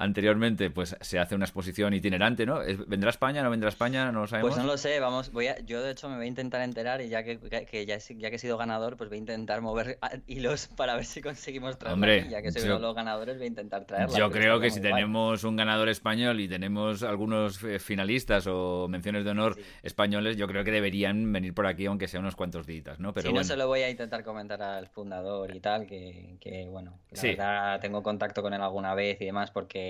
anteriormente, pues se hace una exposición itinerante, ¿no? ¿Vendrá a España? ¿No vendrá a España? No lo sabemos. Pues no lo sé, vamos, voy a, yo de hecho me voy a intentar enterar y ya que, que ya, ya, que he sido ganador, pues voy a intentar mover hilos para ver si conseguimos traerla. ya que soy uno de los ganadores, voy a intentar traerla. Yo creo que si tenemos un ganador español y tenemos algunos eh, finalistas o menciones de honor españoles, yo creo que deberían venir por aquí, aunque sea unos cuantos días, ¿no? Pero no se lo voy a intentar comentar al fundador y tal, que, que bueno, la verdad tengo contacto con él alguna vez y demás, porque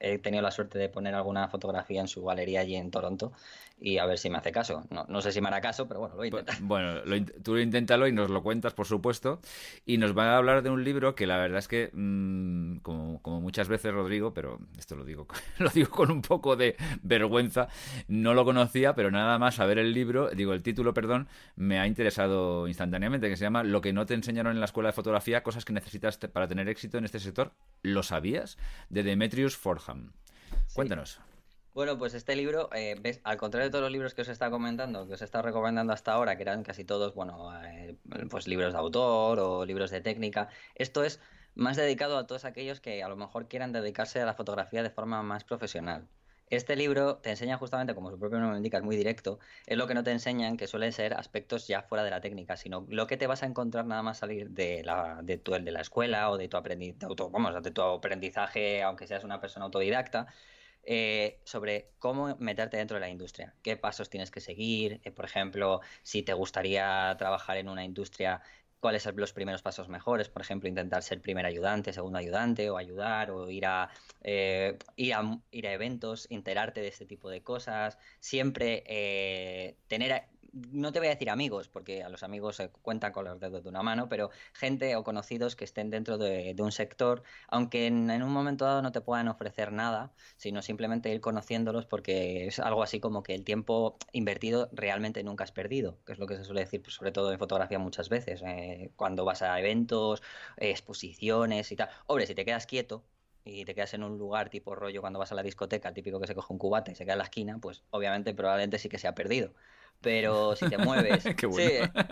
he, tenido la suerte de poner alguna fotografía en su galería allí en Toronto y a ver si me hace caso. No, no sé si me hará caso, pero bueno, lo voy a intentar. Bueno, tú inténtalo y nos lo cuentas, por supuesto. Y nos va a hablar de un libro que la verdad es que, mm, como, muchas veces, Rodrigo, pero esto lo digo, lo digo con un poco de vergüenza, no lo conocía, pero nada más saber el libro, digo, el título, perdón, me ha interesado instantáneamente, que se llama Lo que no te enseñaron en la escuela de fotografía, cosas que necesitas para tener éxito en este sector. ¿Lo sabías? De Demetrius Forham. Cuéntanos. Bueno, pues este libro, eh, ves, al contrario de todos los libros que os he estado comentando, que os he estado recomendando hasta ahora, que eran casi todos, bueno, eh, pues libros de autor o libros de técnica, esto es más dedicado a todos aquellos que a lo mejor quieran dedicarse a la fotografía de forma más profesional. Este libro te enseña justamente, como su propio nombre indica, es muy directo, es lo que no te enseñan, que suelen ser aspectos ya fuera de la técnica, sino lo que te vas a encontrar nada más salir de la, de tu, de la escuela o de tu, vamos, de tu aprendizaje, aunque seas una persona autodidacta, eh, sobre cómo meterte dentro de la industria, qué pasos tienes que seguir, eh, por ejemplo, si te gustaría trabajar en una industria cuáles son los primeros pasos mejores, por ejemplo, intentar ser primer ayudante, segundo ayudante, o ayudar, o ir a, eh, ir a, ir a eventos, enterarte de este tipo de cosas, siempre tener no te voy a decir amigos, porque a los amigos se cuentan con los dedos de una mano, pero gente o conocidos que estén dentro de, un sector, aunque en, un momento dado no te puedan ofrecer nada, sino simplemente ir conociéndolos porque es algo así como que el tiempo invertido realmente nunca es perdido, que es lo que se suele decir, pues, sobre todo en fotografía muchas veces, eh, cuando vas a eventos, exposiciones y tal. Hombre, si te quedas quieto, y te quedas en un lugar tipo rollo cuando vas a la discoteca, típico que se coge un cubate y se queda en la esquina, pues obviamente probablemente sí que se ha perdido pero si te mueves, sí,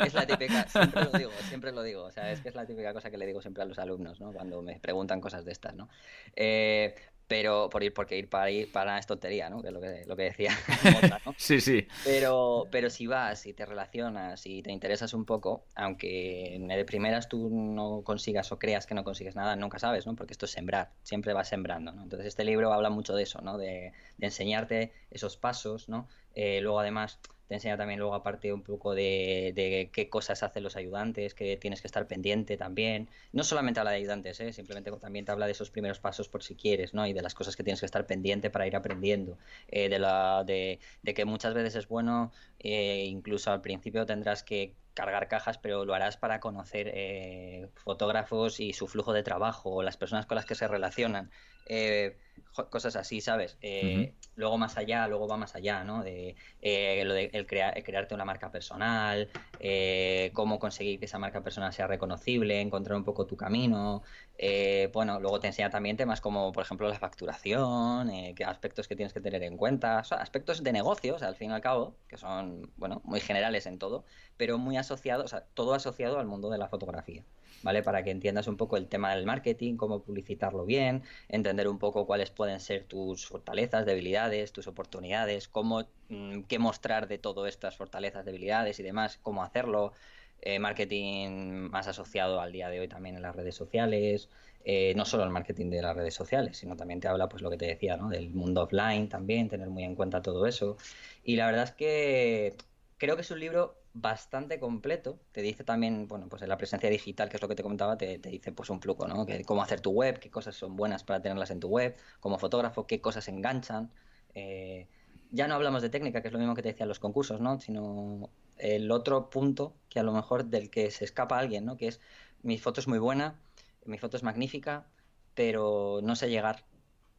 es la típica, siempre lo digo, siempre lo digo, o sea, es que es la típica cosa que le digo siempre a los alumnos, ¿no? Cuando me preguntan cosas de estas, ¿no? Eh, pero por ir, porque ir para ir para es tontería, ¿no? Que es lo que, lo que decía ¿no? Sí, sí. Pero, pero si vas y te relacionas y te interesas un poco, aunque de primeras tú no consigas o creas que no consigues nada, nunca sabes, ¿no? Porque esto es sembrar, siempre vas sembrando, ¿no? Entonces este libro habla mucho de eso, ¿no? De, de enseñarte esos pasos, ¿no? Eh, luego además te enseña también luego aparte un poco de, qué cosas hacen los ayudantes, que tienes que estar pendiente también. No solamente habla de ayudantes, ¿eh? simplemente también te habla de esos primeros pasos por si quieres, ¿no? Y de las cosas que tienes que estar pendiente para ir aprendiendo. Eh, de, la, de, que muchas veces es bueno, eh, incluso al principio tendrás que cargar cajas, pero lo harás para conocer eh, fotógrafos y su flujo de trabajo o las personas con las que se relacionan. Eh, cosas así, ¿sabes? Eh, luego más allá, luego va más allá, ¿no? De, lo de el, crearte una marca personal, cómo conseguir que esa marca personal sea reconocible, encontrar un poco tu camino. bueno, luego te enseña también temas como, por ejemplo, la facturación, qué aspectos que tienes que tener en cuenta, aspectos de negocios, al fin y al cabo, que son, bueno, muy generales en todo, pero muy asociados, todo asociado al mundo de la fotografía. ¿Vale? Para que entiendas un poco el tema del marketing, cómo publicitarlo bien, entender un poco cuáles pueden ser tus fortalezas, debilidades, tus oportunidades, cómo, mm, qué mostrar de todas estas fortalezas, debilidades y demás, cómo hacerlo. Eh, marketing más asociado al día de hoy también en las redes sociales, eh, no solo el marketing de las redes sociales, sino también te habla, pues lo que te decía, ¿no? Del mundo offline también, tener muy en cuenta todo eso. Y la verdad es que creo que es un libro bastante completo. Te dice también, bueno, pues en la presencia digital, que es lo que te comentaba, te, dice pues un truco, ¿no? Cómo hacer tu web, qué cosas son buenas para tenerlas en tu web, como fotógrafo, qué cosas enganchan. Eh, ya no hablamos de técnica, que es lo mismo que te decían los concursos, ¿no? Sino el otro punto que a lo mejor del que se escapa alguien, ¿no? Que es mi foto es muy buena, mi foto es magnífica, pero no sé llegar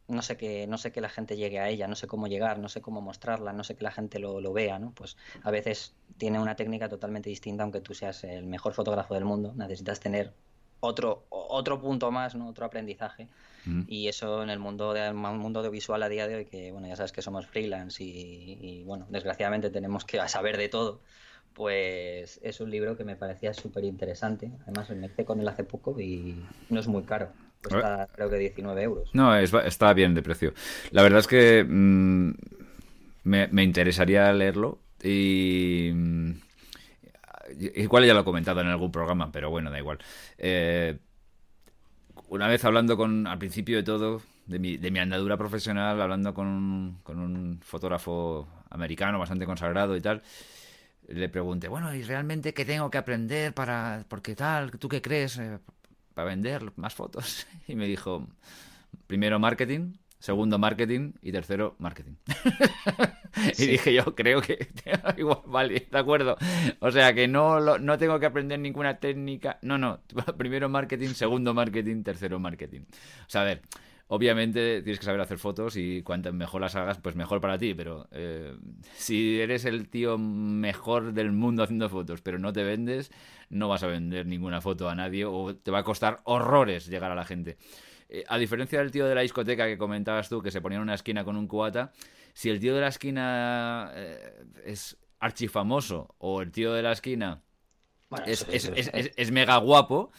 no sé que no sé que la gente llegue a ella, no sé cómo llegar, no sé cómo mostrarla, no sé que la gente lo, lo, vea, ¿no? Pues a veces tiene una técnica totalmente distinta, aunque tú seas el mejor fotógrafo del mundo, necesitas tener otro otro punto más, ¿no? Otro aprendizaje. Mm. Y eso en el mundo de, mundo audiovisual a día de hoy, que bueno, ya sabes que somos freelance y, y bueno, desgraciadamente tenemos que saber de todo pues es un libro que me parecía súper interesante. Además, me hice con él hace poco y no es muy caro. Cuesta creo que 19 euros. No, está bien de precio. La verdad es que mm, me, interesaría leerlo y... Mm, igual ya lo he comentado en algún programa, pero bueno, da igual. Eh, una vez hablando con, al principio de todo, de mi, de mi andadura profesional, hablando con, con un fotógrafo americano bastante consagrado y tal, le pregunté, bueno, ¿y realmente qué tengo que aprender para, porque tal, tú qué crees? Para vender más fotos. Y me dijo, primero marketing, segundo marketing y tercero marketing. y dije yo, creo que igual, vale, de acuerdo. O sea que no, no tengo que aprender ninguna técnica. No, no, primero marketing, segundo marketing, tercero marketing. O sea, a ver, Obviamente tienes que saber hacer fotos y cuanto mejor las hagas, pues mejor para ti, pero eh, si eres el tío mejor del mundo haciendo fotos, pero no te vendes, no vas a vender ninguna foto a nadie o te va a costar horrores llegar a la gente. Eh, a diferencia del tío de la discoteca que comentabas tú, que se ponía en una esquina con un cubata, si el tío de la esquina eh, es archifamoso o el tío de la esquina es, es mega guapo,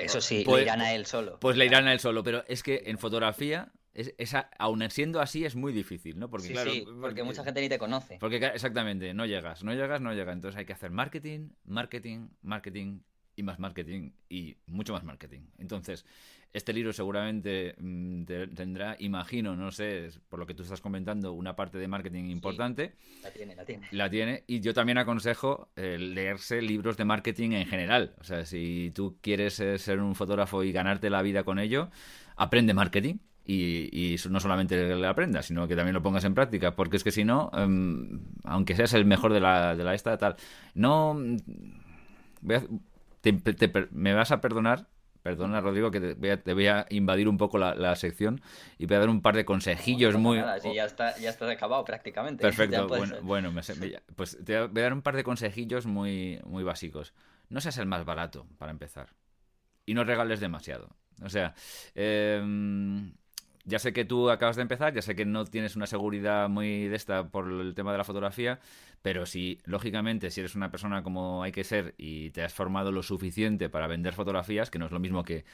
eso sí, pues, le irán a él solo. Pues le irán a él solo, pero es que en fotografía, es, esa, aun siendo así, es muy difícil, ¿no? Porque, claro, porque, mucha gente ni te conoce. Porque exactamente, no llegas, no llegas, no llegas. Entonces hay que hacer marketing, marketing, marketing y más marketing y mucho más marketing. Entonces, este libro seguramente mm, tendrá, imagino, no sé, por lo que tú estás comentando, una parte de marketing importante. la tiene, la tiene. La tiene. Y yo también aconsejo eh, leerse libros de marketing en general. O sea, si tú quieres eh, ser un fotógrafo y ganarte la vida con ello, aprende marketing. Y, no solamente le aprendas, sino que también lo pongas en práctica, porque es que si no, em, aunque seas el mejor de la, de la esta, tal, no... me vas a perdonar Perdona, Rodrigo, que te voy a, invadir un poco la, sección y voy a dar un par de consejillos muy... Nada, ya está, ya está acabado prácticamente. Perfecto, bueno, pues te voy a dar un par de consejillos muy, muy básicos. No seas el más barato, para empezar. Y no regales demasiado. O sea, eh, ya sé que tú acabas de empezar, ya sé que no tienes una seguridad muy de esta por el tema de la fotografía, pero si, lógicamente, si eres una persona como hay que ser y te has formado lo suficiente para vender fotografías, que no es lo mismo que,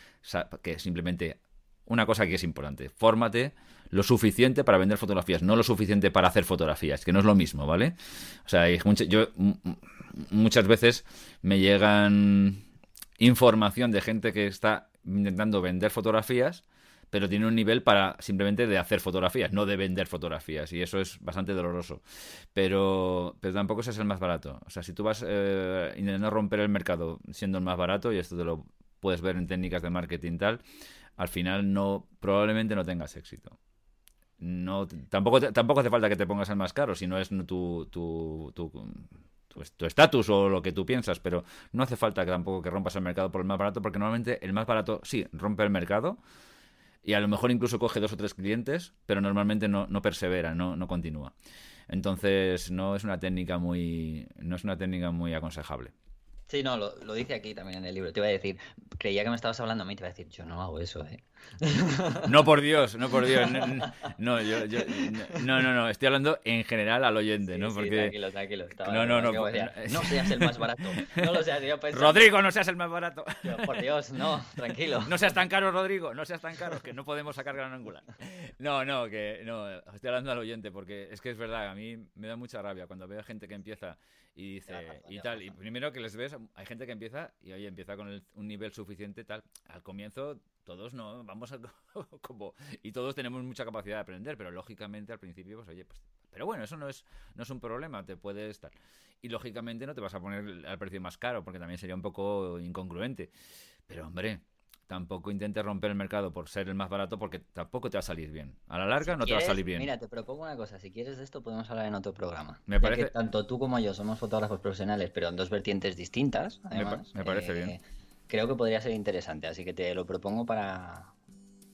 que simplemente una cosa que es importante, fórmate lo suficiente para vender fotografías, no lo suficiente para hacer fotografías, que no es lo mismo, ¿vale? O sea, yo muchas veces me llegan información de gente que está intentando vender fotografías pero tiene un nivel para simplemente de hacer fotografías, no de vender fotografías, y eso es bastante doloroso. Pero, pero tampoco ese es el más barato. O sea, si tú vas eh, intentando romper el mercado siendo el más barato, y esto te lo puedes ver en técnicas de marketing tal, al final no probablemente no tengas éxito. No, tampoco, tampoco hace falta que te pongas el más caro, si no es tu, tu, tu tu estatus o lo que tú piensas, pero no hace falta que tampoco que rompas el mercado por el más barato, porque normalmente el más barato sí rompe el mercado, y a lo mejor incluso coge dos o tres clientes, pero normalmente no, no persevera, no, no continúa. Entonces no es una técnica muy, no es una técnica muy aconsejable. Sí, no, lo, lo, dice aquí también en el libro. Te iba a decir, creía que me estabas hablando a mí, te iba a decir, yo no hago eso, ¿eh? No, por Dios, no, por Dios. No, yo, yo, no, no, no, estoy hablando en general al oyente, ¿no? Porque... tranquilo, tranquilo. no, no, no. no seas el más barato. No lo seas, yo Rodrigo, no seas el más barato. por Dios, no, tranquilo. No seas tan caro, Rodrigo, no seas tan caro, que no podemos sacar gran angular. No, no, que no, estoy hablando al oyente, porque es que es verdad, a mí me da mucha rabia cuando veo gente que empieza y dice, y tal, y primero que les ves, hay gente que empieza y oye, empieza con un nivel suficiente tal. Al comienzo todos no, vamos a como, y todos tenemos mucha capacidad de aprender, pero lógicamente al principio, pues oye, pues, pero bueno, eso no es, no es un problema, te puede estar. Y lógicamente no te vas a poner al precio más caro, porque también sería un poco incongruente. Pero hombre, tampoco intentes romper el mercado por ser el más barato porque tampoco te va a salir bien. A la larga no te va a salir bien. Mira, te propongo una cosa, si quieres de esto podemos hablar en otro programa. Me parece que tanto tú como yo somos fotógrafos profesionales, pero en dos vertientes distintas, además. Me, parece bien. Eh, creo que podría ser interesante, así que te lo propongo para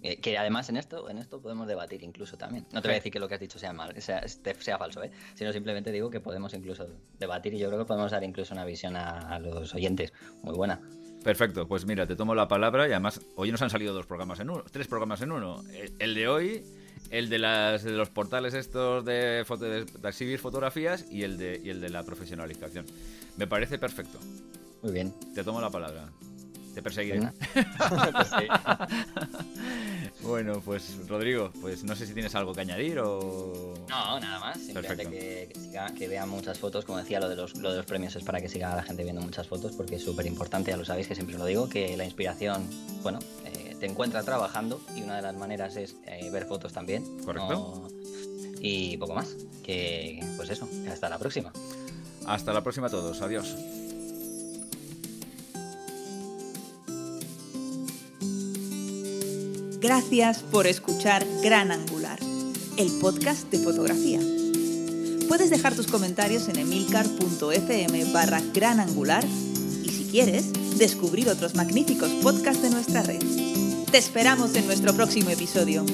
eh, que además en esto, en esto podemos debatir incluso también. No te voy a decir que lo que has dicho sea mal, sea, sea falso, ¿eh? sino simplemente digo que podemos incluso debatir y yo creo que podemos dar incluso una visión a los oyentes muy buena. Perfecto, pues mira, te tomo la palabra y además hoy nos han salido dos programas en uno, tres programas en uno. El de hoy, el de, las, de los portales estos de, foto, de, exhibir fotografías y el, de, y el de la profesionalización. Me parece perfecto. Muy bien. Te tomo la palabra. Te perseguiré. bueno, pues Rodrigo, pues no sé si tienes algo que añadir o... No, nada más. Simplemente que, que, vean muchas fotos. Como decía, lo de, los, lo de los premios es para que siga la gente viendo muchas fotos porque es súper importante, ya lo sabéis que siempre lo digo, que la inspiración, bueno, eh, te encuentra trabajando y una de las maneras es eh, ver fotos también. Correcto. Y poco más. Que, pues eso, hasta la próxima. Hasta la próxima a todos. Adiós. Gracias por escuchar Gran Angular, el podcast de fotografía. Puedes dejar tus comentarios en emilcar.fm barra Gran Angular y si quieres, descubrir otros magníficos podcasts de nuestra red. Te esperamos en nuestro próximo episodio.